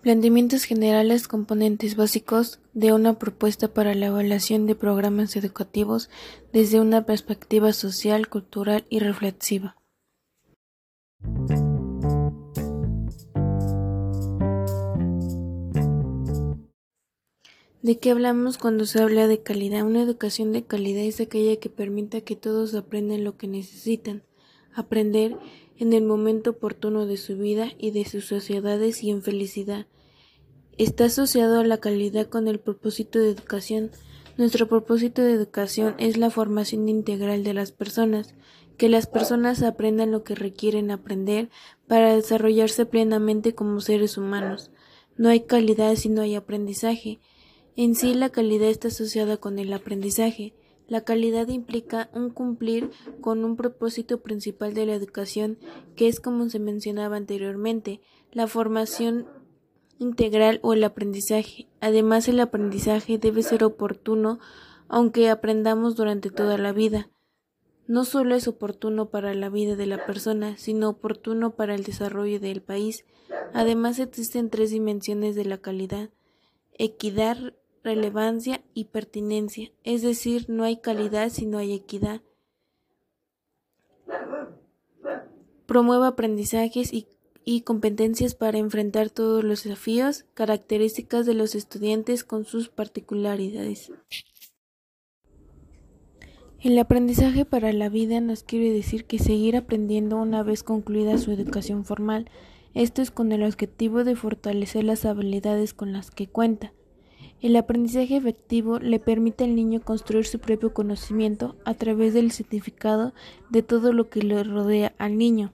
Planteamientos generales componentes básicos de una propuesta para la evaluación de programas educativos desde una perspectiva social, cultural y reflexiva. ¿De qué hablamos cuando se habla de calidad? Una educación de calidad es aquella que permita que todos aprendan lo que necesitan aprender en el momento oportuno de su vida y de sus sociedades y en felicidad. Está asociado a la calidad con el propósito de educación. Nuestro propósito de educación es la formación integral de las personas, que las personas aprendan lo que requieren aprender para desarrollarse plenamente como seres humanos. No hay calidad si no hay aprendizaje. En sí la calidad está asociada con el aprendizaje. La calidad implica un cumplir con un propósito principal de la educación, que es como se mencionaba anteriormente, la formación integral o el aprendizaje. Además, el aprendizaje debe ser oportuno, aunque aprendamos durante toda la vida. No solo es oportuno para la vida de la persona, sino oportuno para el desarrollo del país. Además, existen tres dimensiones de la calidad equidad, relevancia y pertinencia, es decir, no hay calidad si no hay equidad. Promueve aprendizajes y, y, competencias para enfrentar todos los desafíos, características de los estudiantes con sus particularidades. El aprendizaje para la vida nos quiere decir que seguir aprendiendo una vez concluida su educación formal. Esto es con el objetivo de fortalecer las habilidades con las que cuenta. El aprendizaje efectivo le permite al niño construir su propio conocimiento a través del significado de todo lo que le rodea al niño.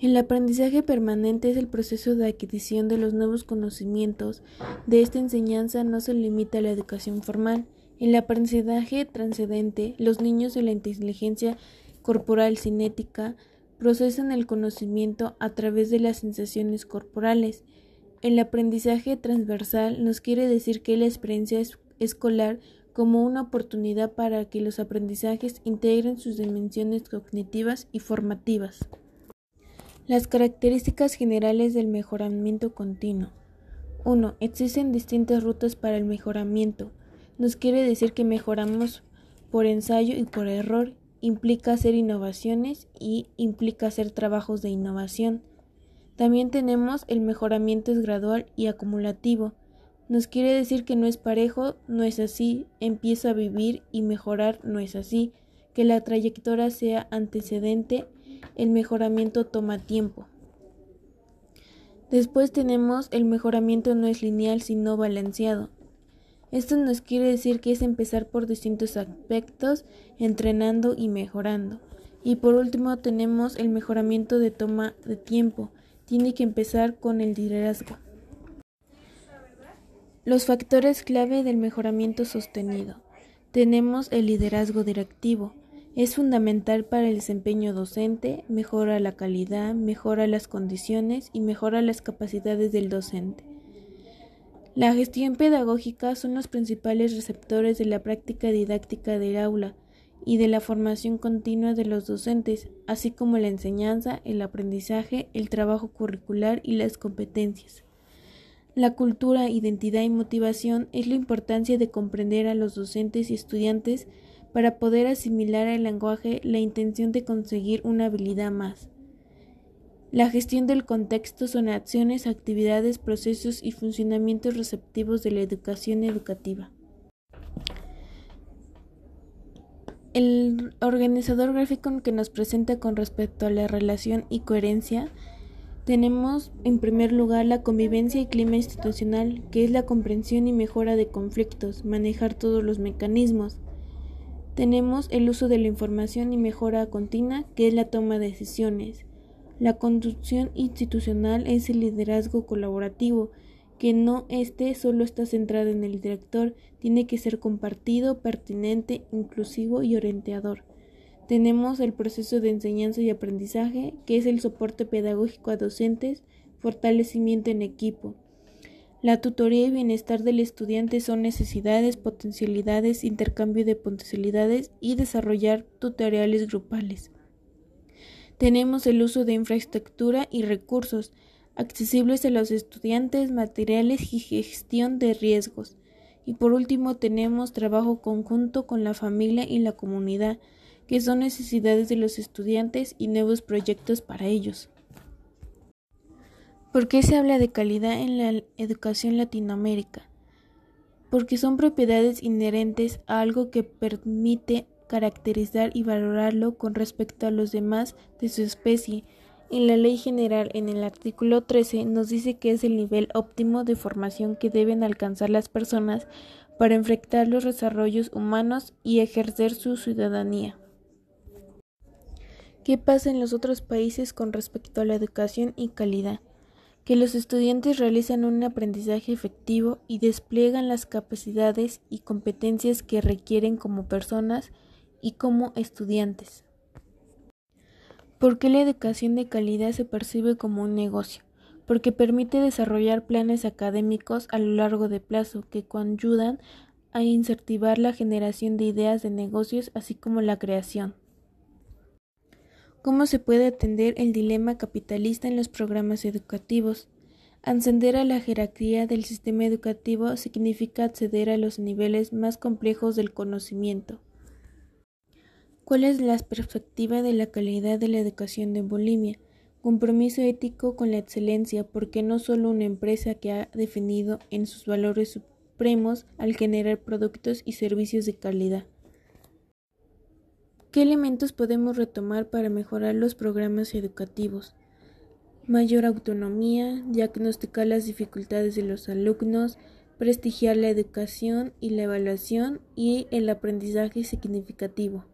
El aprendizaje permanente es el proceso de adquisición de los nuevos conocimientos. De esta enseñanza no se limita a la educación formal. El aprendizaje transcendente, los niños de la inteligencia corporal cinética procesan el conocimiento a través de las sensaciones corporales. El aprendizaje transversal nos quiere decir que la experiencia escolar como una oportunidad para que los aprendizajes integren sus dimensiones cognitivas y formativas. Las características generales del mejoramiento continuo. 1. Existen distintas rutas para el mejoramiento. Nos quiere decir que mejoramos por ensayo y por error, implica hacer innovaciones y implica hacer trabajos de innovación. También tenemos el mejoramiento es gradual y acumulativo. Nos quiere decir que no es parejo, no es así, empieza a vivir y mejorar no es así, que la trayectoria sea antecedente, el mejoramiento toma tiempo. Después tenemos el mejoramiento no es lineal sino balanceado. Esto nos quiere decir que es empezar por distintos aspectos, entrenando y mejorando. Y por último tenemos el mejoramiento de toma de tiempo tiene que empezar con el liderazgo. Los factores clave del mejoramiento sostenido. Tenemos el liderazgo directivo. Es fundamental para el desempeño docente, mejora la calidad, mejora las condiciones y mejora las capacidades del docente. La gestión pedagógica son los principales receptores de la práctica didáctica del aula y de la formación continua de los docentes, así como la enseñanza, el aprendizaje, el trabajo curricular y las competencias. La cultura, identidad y motivación es la importancia de comprender a los docentes y estudiantes para poder asimilar al lenguaje la intención de conseguir una habilidad más. La gestión del contexto son acciones, actividades, procesos y funcionamientos receptivos de la educación educativa. El organizador gráfico que nos presenta con respecto a la relación y coherencia tenemos en primer lugar la convivencia y clima institucional, que es la comprensión y mejora de conflictos, manejar todos los mecanismos. Tenemos el uso de la información y mejora continua, que es la toma de decisiones. La conducción institucional es el liderazgo colaborativo, que no esté solo está centrado en el director, tiene que ser compartido, pertinente, inclusivo y orientador. Tenemos el proceso de enseñanza y aprendizaje, que es el soporte pedagógico a docentes, fortalecimiento en equipo. La tutoría y bienestar del estudiante son necesidades, potencialidades, intercambio de potencialidades y desarrollar tutoriales grupales. Tenemos el uso de infraestructura y recursos, accesibles a los estudiantes, materiales y gestión de riesgos. Y por último tenemos trabajo conjunto con la familia y la comunidad, que son necesidades de los estudiantes y nuevos proyectos para ellos. ¿Por qué se habla de calidad en la educación Latinoamérica? Porque son propiedades inherentes a algo que permite caracterizar y valorarlo con respecto a los demás de su especie. En la Ley General, en el artículo 13, nos dice que es el nivel óptimo de formación que deben alcanzar las personas para enfrentar los desarrollos humanos y ejercer su ciudadanía. ¿Qué pasa en los otros países con respecto a la educación y calidad? Que los estudiantes realizan un aprendizaje efectivo y despliegan las capacidades y competencias que requieren como personas y como estudiantes. ¿Por qué la educación de calidad se percibe como un negocio? Porque permite desarrollar planes académicos a lo largo de plazo que ayudan a incentivar la generación de ideas de negocios así como la creación. ¿Cómo se puede atender el dilema capitalista en los programas educativos? Ascender a la jerarquía del sistema educativo significa acceder a los niveles más complejos del conocimiento. ¿Cuál es la perspectiva de la calidad de la educación de Bolivia? Compromiso ético con la excelencia, porque no solo una empresa que ha definido en sus valores supremos al generar productos y servicios de calidad. ¿Qué elementos podemos retomar para mejorar los programas educativos? Mayor autonomía, diagnosticar las dificultades de los alumnos, prestigiar la educación y la evaluación y el aprendizaje significativo.